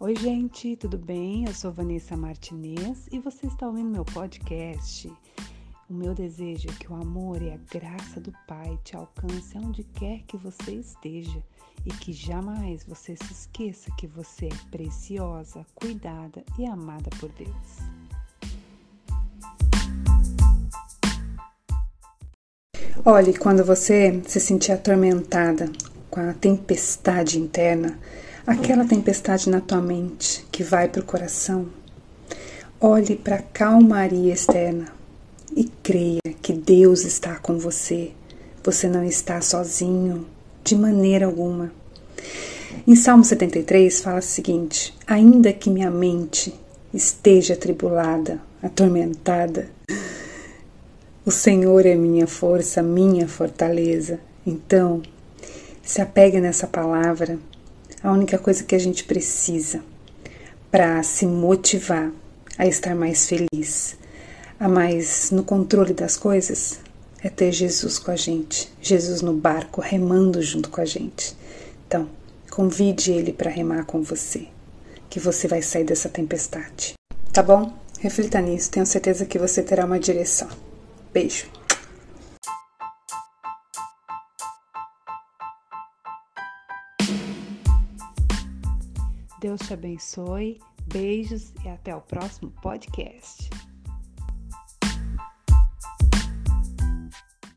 Oi, gente, tudo bem? Eu sou Vanessa Martinez e você está ouvindo meu podcast. O meu desejo é que o amor e a graça do Pai te alcance aonde quer que você esteja e que jamais você se esqueça que você é preciosa, cuidada e amada por Deus. Olhe, quando você se sentir atormentada com a tempestade interna, aquela tempestade na tua mente que vai para o coração. Olhe para a calmaria externa e creia que Deus está com você. Você não está sozinho de maneira alguma. Em Salmo 73 fala o seguinte: Ainda que minha mente esteja atribulada, atormentada, o Senhor é minha força, minha fortaleza. Então, se apegue nessa palavra a única coisa que a gente precisa para se motivar a estar mais feliz, a mais no controle das coisas, é ter Jesus com a gente, Jesus no barco, remando junto com a gente. Então, convide ele para remar com você, que você vai sair dessa tempestade. Tá bom? Reflita nisso, tenho certeza que você terá uma direção. Beijo! Deus te abençoe, beijos e até o próximo podcast.